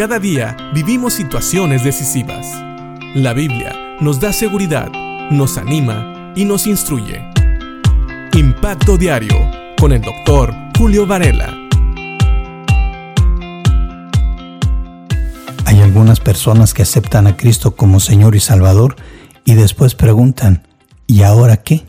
Cada día vivimos situaciones decisivas. La Biblia nos da seguridad, nos anima y nos instruye. Impacto Diario con el doctor Julio Varela. Hay algunas personas que aceptan a Cristo como Señor y Salvador y después preguntan, ¿y ahora qué?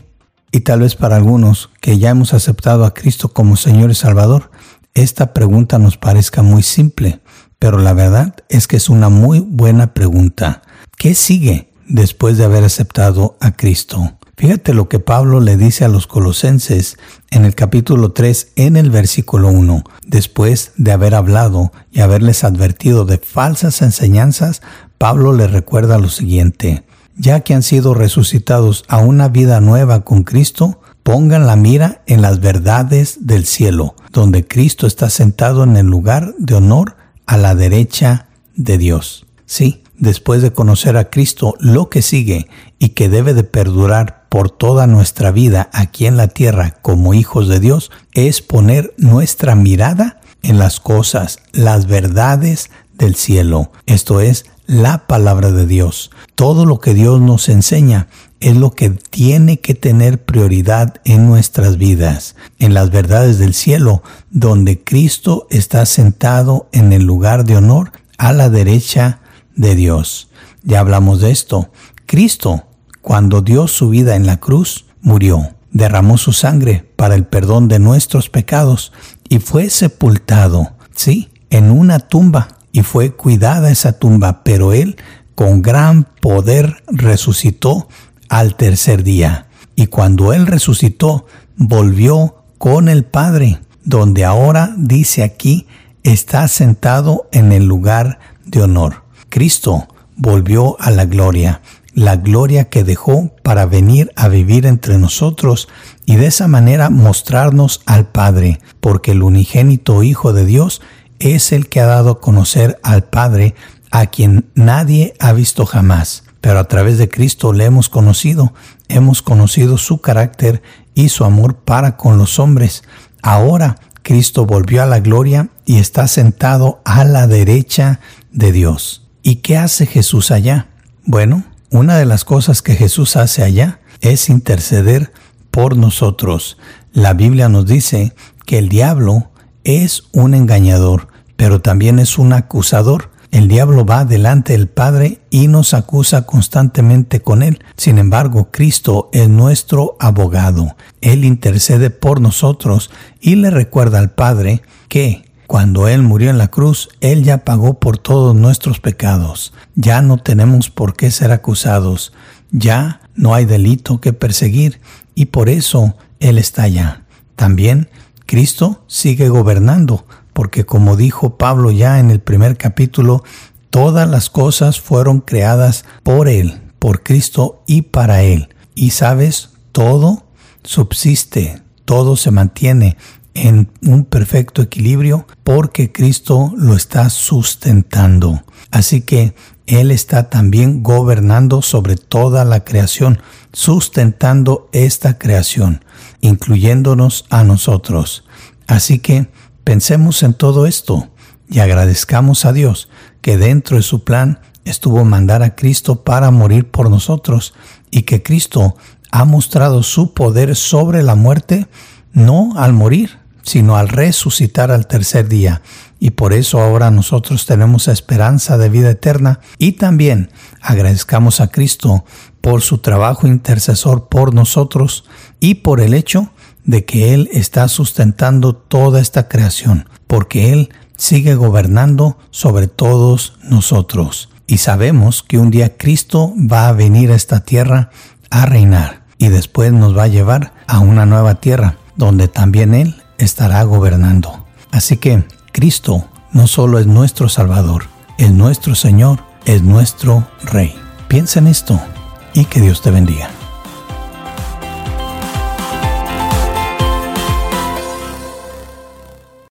Y tal vez para algunos que ya hemos aceptado a Cristo como Señor y Salvador, esta pregunta nos parezca muy simple, pero la verdad es que es una muy buena pregunta. ¿Qué sigue después de haber aceptado a Cristo? Fíjate lo que Pablo le dice a los colosenses en el capítulo 3 en el versículo 1, después de haber hablado y haberles advertido de falsas enseñanzas, Pablo le recuerda lo siguiente, ya que han sido resucitados a una vida nueva con Cristo, pongan la mira en las verdades del cielo, donde Cristo está sentado en el lugar de honor a la derecha de Dios. Sí, después de conocer a Cristo, lo que sigue y que debe de perdurar por toda nuestra vida aquí en la tierra como hijos de Dios es poner nuestra mirada en las cosas, las verdades del cielo. Esto es la palabra de Dios. Todo lo que Dios nos enseña es lo que tiene que tener prioridad en nuestras vidas, en las verdades del cielo, donde Cristo está sentado en el lugar de honor a la derecha de Dios. Ya hablamos de esto. Cristo, cuando dio su vida en la cruz, murió, derramó su sangre para el perdón de nuestros pecados y fue sepultado, sí, en una tumba y fue cuidada esa tumba, pero él con gran poder resucitó al tercer día. Y cuando Él resucitó, volvió con el Padre, donde ahora dice aquí, está sentado en el lugar de honor. Cristo volvió a la gloria, la gloria que dejó para venir a vivir entre nosotros y de esa manera mostrarnos al Padre, porque el unigénito Hijo de Dios es el que ha dado a conocer al Padre a quien nadie ha visto jamás pero a través de Cristo le hemos conocido, hemos conocido su carácter y su amor para con los hombres. Ahora Cristo volvió a la gloria y está sentado a la derecha de Dios. ¿Y qué hace Jesús allá? Bueno, una de las cosas que Jesús hace allá es interceder por nosotros. La Biblia nos dice que el diablo es un engañador, pero también es un acusador el diablo va delante del Padre y nos acusa constantemente con él. Sin embargo, Cristo es nuestro abogado. Él intercede por nosotros y le recuerda al Padre que cuando Él murió en la cruz, Él ya pagó por todos nuestros pecados. Ya no tenemos por qué ser acusados. Ya no hay delito que perseguir y por eso Él está allá. También Cristo sigue gobernando porque como dijo Pablo ya en el primer capítulo, todas las cosas fueron creadas por Él, por Cristo y para Él. Y sabes, todo subsiste, todo se mantiene en un perfecto equilibrio porque Cristo lo está sustentando. Así que Él está también gobernando sobre toda la creación, sustentando esta creación, incluyéndonos a nosotros. Así que Pensemos en todo esto y agradezcamos a Dios que dentro de su plan estuvo mandar a Cristo para morir por nosotros y que Cristo ha mostrado su poder sobre la muerte no al morir, sino al resucitar al tercer día. Y por eso ahora nosotros tenemos esperanza de vida eterna y también agradezcamos a Cristo por su trabajo intercesor por nosotros y por el hecho de que Él está sustentando toda esta creación, porque Él sigue gobernando sobre todos nosotros. Y sabemos que un día Cristo va a venir a esta tierra a reinar y después nos va a llevar a una nueva tierra donde también Él estará gobernando. Así que Cristo no solo es nuestro Salvador, es nuestro Señor, es nuestro Rey. Piensa en esto y que Dios te bendiga.